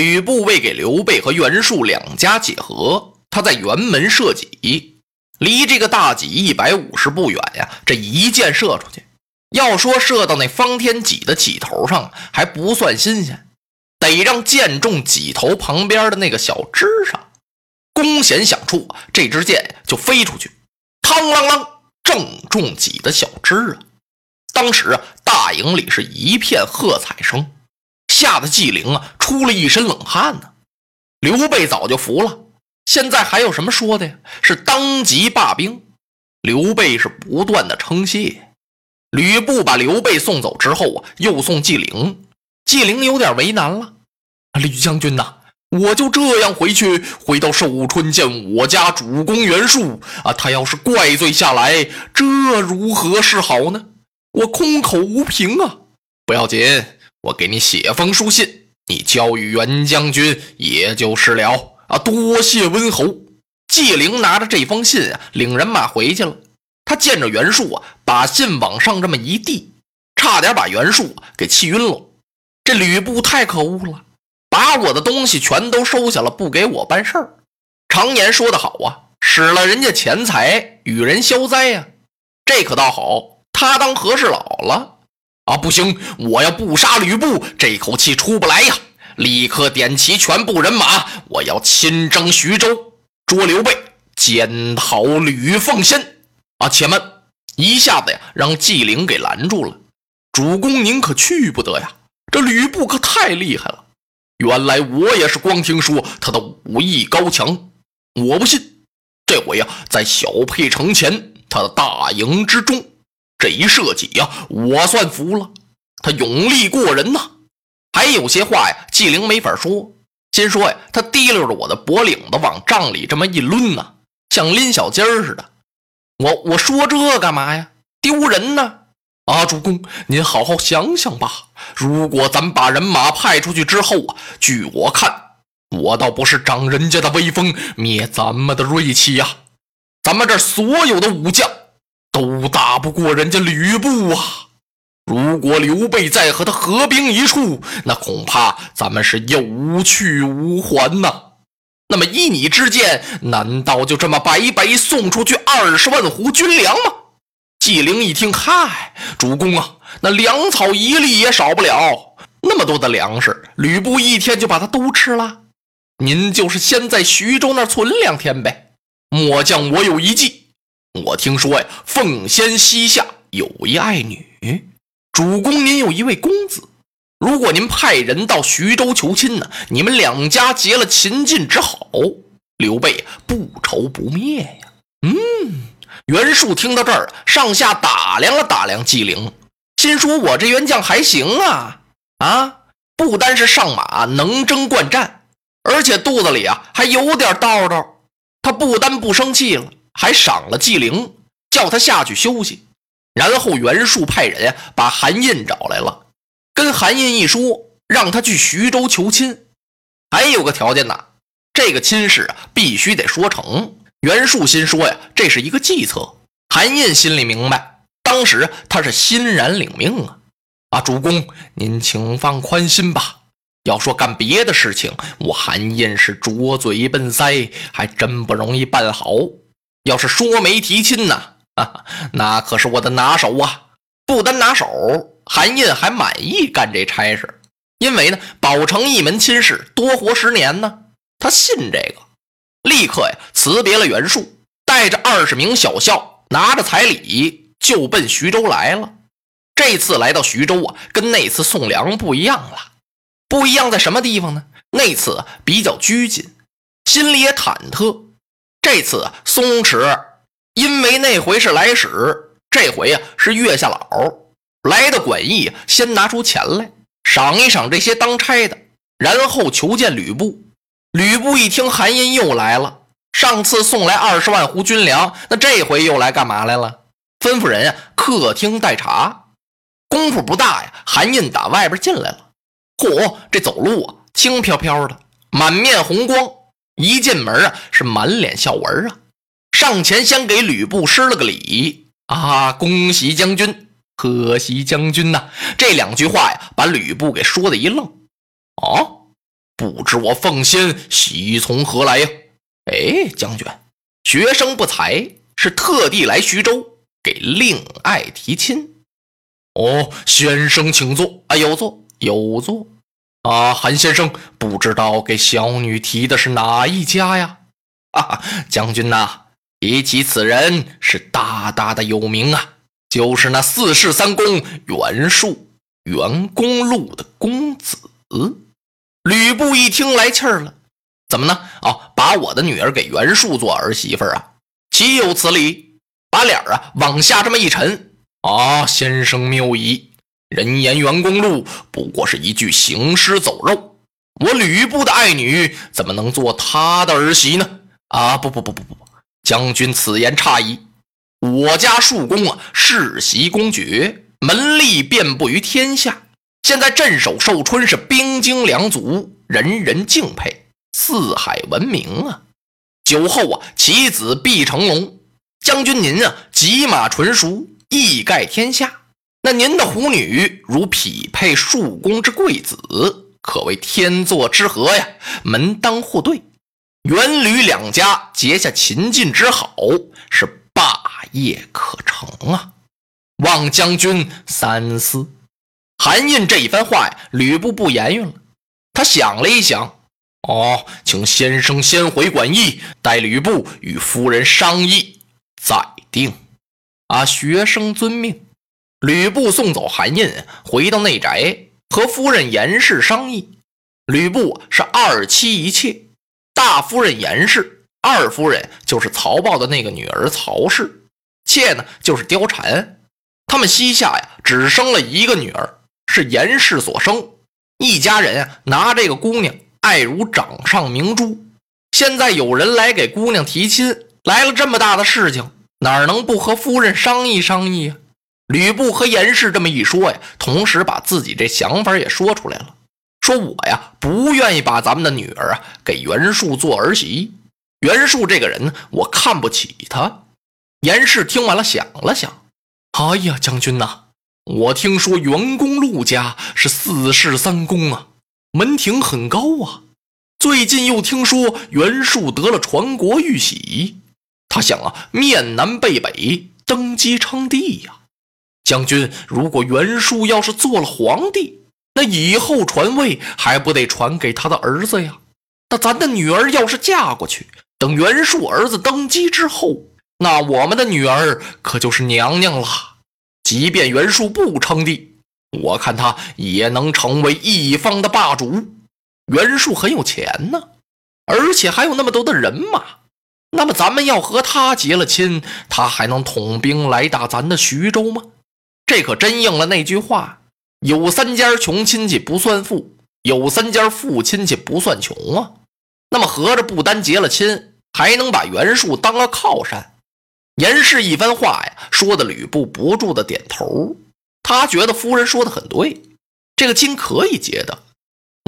吕布为给刘备和袁术两家解和，他在辕门射戟，离这个大戟一百五十步远呀。这一箭射出去，要说射到那方天戟的戟头上还不算新鲜，得让箭中戟头旁边的那个小枝上。弓弦响处，这支箭就飞出去，嘡啷啷，正中戟的小枝啊！当时啊，大营里是一片喝彩声。吓得纪灵啊，出了一身冷汗呢。刘备早就服了，现在还有什么说的呀？是当即罢兵。刘备是不断的称谢。吕布把刘备送走之后啊，又送纪灵。纪灵有点为难了。吕将军呐，我就这样回去，回到寿春见我家主公袁术啊，他要是怪罪下来，这如何是好呢？我空口无凭啊。不要紧。我给你写封书信，你交与袁将军，也就是了啊！多谢温侯。纪灵拿着这封信啊，领人马回去了。他见着袁术啊，把信往上这么一递，差点把袁术给气晕了。这吕布太可恶了，把我的东西全都收下了，不给我办事儿。常言说得好啊，使了人家钱财与人消灾呀。这可倒好，他当和事佬了。啊，不行！我要不杀吕布，这口气出不来呀！立刻点齐全部人马，我要亲征徐州，捉刘备，检讨吕奉先。啊，且慢！一下子呀，让纪灵给拦住了。主公，您可去不得呀！这吕布可太厉害了。原来我也是光听说他的武艺高强，我不信。这回呀，在小沛城前，他的大营之中。这一射戟呀，我算服了，他勇力过人呐。还有些话呀，纪灵没法说。先说呀，他提溜着我的脖领子往帐里这么一抡呐，像拎小鸡儿似的。我我说这干嘛呀？丢人呢！啊，主公，您好好想想吧。如果咱把人马派出去之后啊，据我看，我倒不是长人家的威风，灭咱们的锐气呀。咱们这所有的武将。都打不过人家吕布啊！如果刘备再和他合兵一处，那恐怕咱们是有去无还呐。那么依你之见，难道就这么白白送出去二十万斛军粮吗？纪灵一听，嗨，主公啊，那粮草一粒也少不了。那么多的粮食，吕布一天就把它都吃了。您就是先在徐州那儿存两天呗。末将我有一计。我听说呀，奉先西夏有一爱女，主公您有一位公子。如果您派人到徐州求亲呢，你们两家结了秦晋之好，刘备不愁不灭呀。嗯，袁术听到这儿，上下打量了打量纪灵，心说：“我这员将还行啊啊！不单是上马能征惯战，而且肚子里啊还有点道道。他不单不生气了。”还赏了纪灵，叫他下去休息。然后袁术派人呀，把韩印找来了，跟韩印一说，让他去徐州求亲。还有个条件呢，这个亲事啊，必须得说成。袁术心说呀，这是一个计策。韩印心里明白，当时他是欣然领命啊。啊，主公，您请放宽心吧。要说干别的事情，我韩印是拙嘴笨腮，还真不容易办好。要是说媒提亲呢，那可是我的拿手啊！不单拿手，韩印还满意干这差事，因为呢，保成一门亲事，多活十年呢。他信这个，立刻呀辞别了袁术，带着二十名小校，拿着彩礼就奔徐州来了。这次来到徐州啊，跟那次送粮不一样了。不一样在什么地方呢？那次比较拘谨，心里也忐忑。这次松弛，因为那回是来使，这回呀是月下老来的。管驿先拿出钱来赏一赏这些当差的，然后求见吕布。吕布一听韩印又来了，上次送来二十万斛军粮，那这回又来干嘛来了？吩咐人呀，客厅待茶。功夫不大呀，韩印打外边进来了。嚯，这走路啊，轻飘飘的，满面红光。一进门啊，是满脸笑纹啊。上前先给吕布施了个礼啊，恭喜将军，贺喜将军呐。这两句话呀，把吕布给说的一愣。哦。不知我奉先喜从何来呀？哎，将军，学生不才，是特地来徐州给令爱提亲。哦，先生请坐。啊，有座有座。啊，韩先生，不知道给小女提的是哪一家呀？啊，将军呐，提起此人是大大的有名啊，就是那四世三公袁术，袁公路的公子。吕布一听来气儿了，怎么呢？哦，把我的女儿给袁术做儿媳妇啊？岂有此理！把脸啊往下这么一沉，啊，先生谬矣。人言袁公路不过是一具行尸走肉，我吕布的爱女怎么能做他的儿媳呢？啊，不不不不不，将军此言差矣。我家庶公啊，世袭公爵，门第遍布于天下。现在镇守寿春是兵精粮足，人人敬佩，四海闻名啊！酒后啊，其子必成龙。将军您啊，骑马纯熟，一盖天下。那您的虎女如匹配庶公之贵子，可谓天作之合呀，门当户对。元吕两家结下秦晋之好，是霸业可成啊！望将军三思。韩印这一番话呀，吕布不言语了。他想了一想，哦，请先生先回馆驿，待吕布与夫人商议再定。啊，学生遵命。吕布送走韩印，回到内宅和夫人严氏商议。吕布是二妻一妾，大夫人严氏，二夫人就是曹豹的那个女儿曹氏，妾呢就是貂蝉。他们膝下呀，只生了一个女儿。是严氏所生，一家人啊拿这个姑娘爱如掌上明珠。现在有人来给姑娘提亲，来了这么大的事情，哪能不和夫人商议商议啊？吕布和严氏这么一说呀，同时把自己这想法也说出来了，说我呀不愿意把咱们的女儿啊给袁术做儿媳。袁术这个人呢，我看不起他。严氏听完了，想了想，哎呀，将军呐。我听说袁公陆家是四世三公啊，门庭很高啊。最近又听说袁术得了传国玉玺，他想啊，面南背北登基称帝呀。将军，如果袁术要是做了皇帝，那以后传位还不得传给他的儿子呀？那咱的女儿要是嫁过去，等袁术儿子登基之后，那我们的女儿可就是娘娘了。即便袁术不称帝，我看他也能成为一方的霸主。袁术很有钱呢，而且还有那么多的人马。那么咱们要和他结了亲，他还能统兵来打咱的徐州吗？这可真应了那句话：有三家穷亲戚不算富，有三家富亲戚不算穷啊。那么合着不单结了亲，还能把袁术当个靠山。严氏一番话呀，说的吕布不住的点头。他觉得夫人说的很对，这个亲可以结的。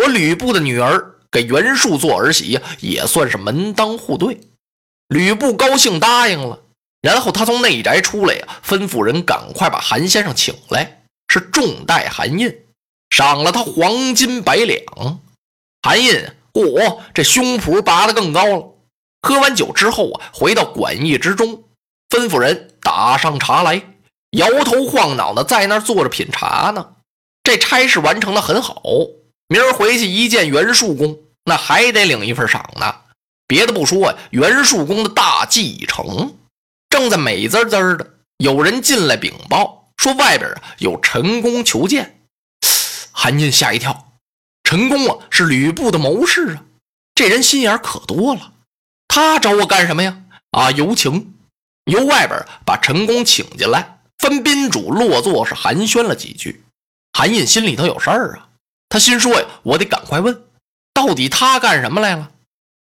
我吕布的女儿给袁术做儿媳呀，也算是门当户对。吕布高兴答应了，然后他从内宅出来呀，吩咐人赶快把韩先生请来，是重待韩印，赏了他黄金百两。韩印，嚯，这胸脯拔得更高了。喝完酒之后啊，回到馆驿之中。吩咐人打上茶来，摇头晃脑的在那儿坐着品茶呢。这差事完成的很好，明儿回去一见袁术公，那还得领一份赏呢。别的不说呀，袁术公的大计已成，正在美滋滋的。有人进来禀报说，外边啊有陈宫求见。韩进吓一跳，陈宫啊是吕布的谋士啊，这人心眼可多了。他找我干什么呀？啊，有请。由外边把陈宫请进来，分宾主落座，是寒暄了几句。韩印心里头有事儿啊，他心说呀，我得赶快问，到底他干什么来了？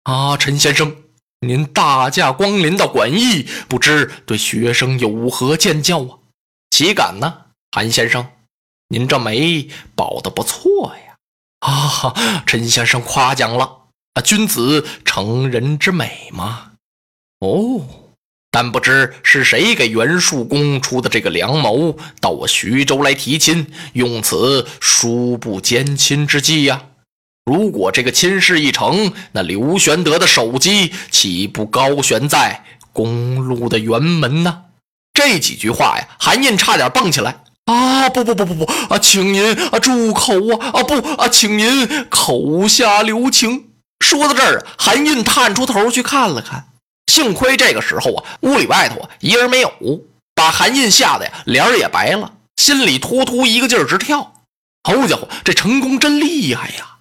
啊，陈先生，您大驾光临到馆驿，不知对学生有何见教啊？岂敢呢，韩先生，您这媒保的不错呀。啊，陈先生夸奖了啊，君子成人之美嘛。哦。但不知是谁给袁术公出的这个良谋，到我徐州来提亲，用此殊不兼亲之计呀！如果这个亲事一成，那刘玄德的首级岂不高悬在公路的辕门呢？这几句话呀，韩印差点蹦起来啊！不不不不不啊，请您啊住口啊啊不啊，请您口下留情。说到这儿，韩印探出头去看了看。幸亏这个时候啊，屋里外头啊一人没有，把韩印吓得呀脸儿也白了，心里突突一个劲儿直跳。好家伙，这成功真厉害呀！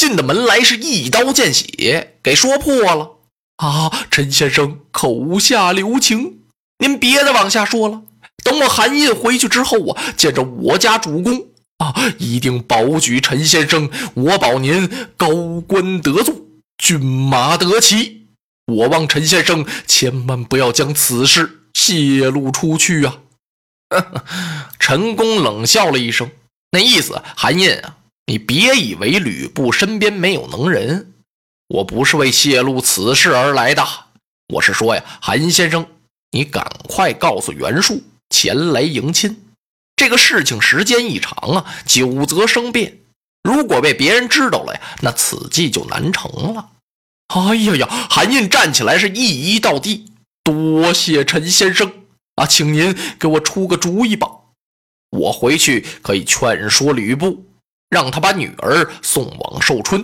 进的门来是一刀见血，给说破了啊！陈先生口下留情，您别再往下说了。等我韩印回去之后啊，见着我家主公啊，一定保举陈先生，我保您高官得坐，骏马得骑。我望陈先生千万不要将此事泄露出去啊！陈公冷笑了一声，那意思，韩印啊，你别以为吕布身边没有能人，我不是为泄露此事而来的，我是说呀，韩先生，你赶快告诉袁术前来迎亲。这个事情时间一长啊，久则生变，如果被别人知道了呀，那此计就难成了。哎呀呀！韩印站起来，是一一到地，多谢陈先生啊，请您给我出个主意吧。我回去可以劝说吕布，让他把女儿送往寿春，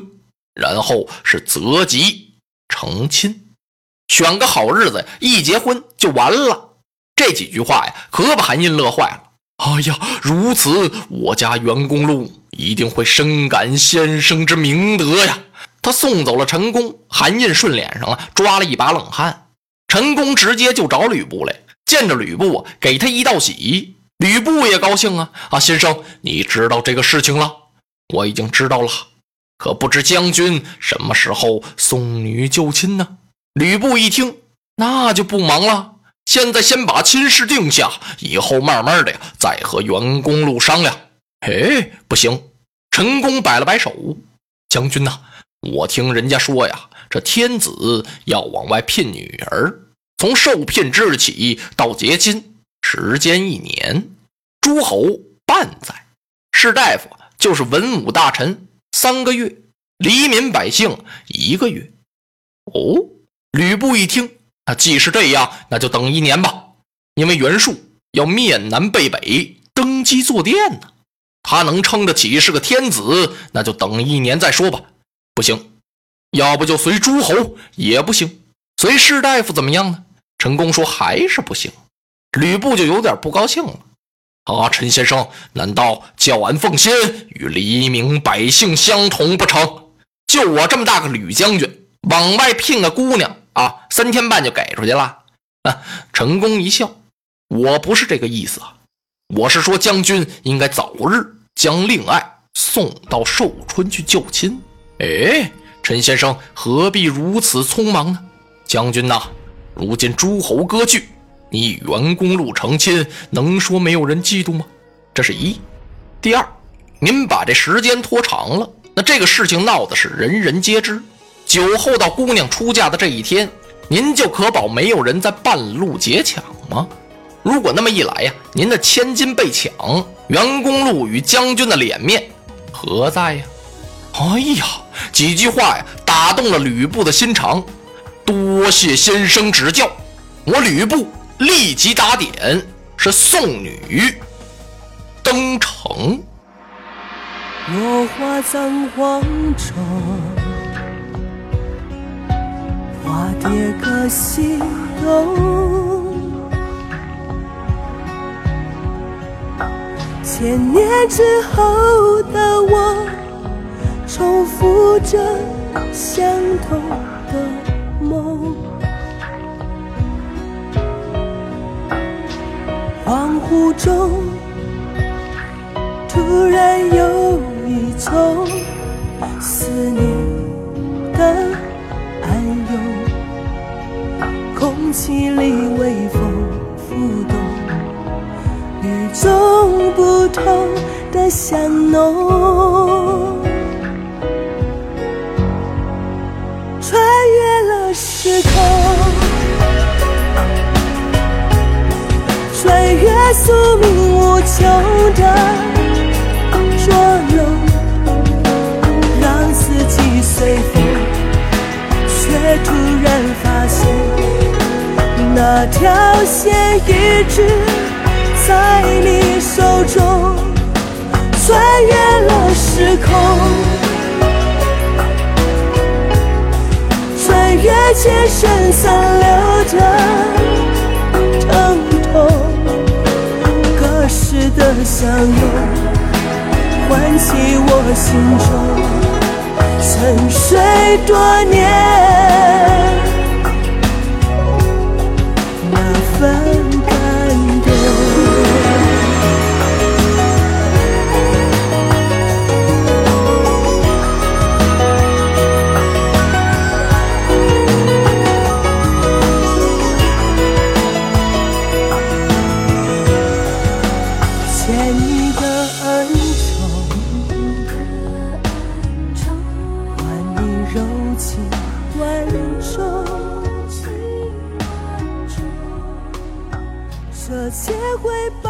然后是择吉成亲，选个好日子一结婚就完了。这几句话呀，可把韩印乐坏了。哎呀，如此，我家袁公路一定会深感先生之明德呀。他送走了陈宫，韩印顺脸上啊抓了一把冷汗。陈宫直接就找吕布来，见着吕布啊给他一道喜。吕布也高兴啊啊，先生，你知道这个事情了？我已经知道了，可不知将军什么时候送女就亲呢？吕布一听，那就不忙了，现在先把亲事定下，以后慢慢的呀再和袁公路商量。哎，不行！陈宫摆了摆手，将军呐。我听人家说呀，这天子要往外聘女儿，从受聘之日起到结亲，时间一年；诸侯半载，士大夫就是文武大臣三个月，黎民百姓一个月。哦，吕布一听，那既是这样，那就等一年吧。因为袁术要面南背北登基坐殿呢，他能撑得起是个天子，那就等一年再说吧。不行，要不就随诸侯也不行，随士大夫怎么样呢？陈宫说还是不行，吕布就有点不高兴了。啊，陈先生，难道叫俺奉先与黎民百姓相同不成？就我这么大个吕将军，往外聘个姑娘啊，三天半就给出去了。啊，陈宫一笑，我不是这个意思啊，我是说将军应该早日将令爱送到寿春去就亲。哎，陈先生何必如此匆忙呢？将军呐，如今诸侯割据，你与袁公路成亲，能说没有人嫉妒吗？这是一。第二，您把这时间拖长了，那这个事情闹的是人人皆知。酒后到姑娘出嫁的这一天，您就可保没有人在半路劫抢吗？如果那么一来呀，您的千金被抢，袁公路与将军的脸面何在呀？哎呀，几句话呀，打动了吕布的心肠。多谢先生指教，我吕布立即打点，是送女登城。落花葬黄冢，花蝶各西东。千年之后的我。重复着相同湖中，宿命无穷的捉弄，让四季随风，却突然发现那条线一直在你手中，穿越了时空，穿越千生残留的的相拥，唤起我心中沉睡多年。会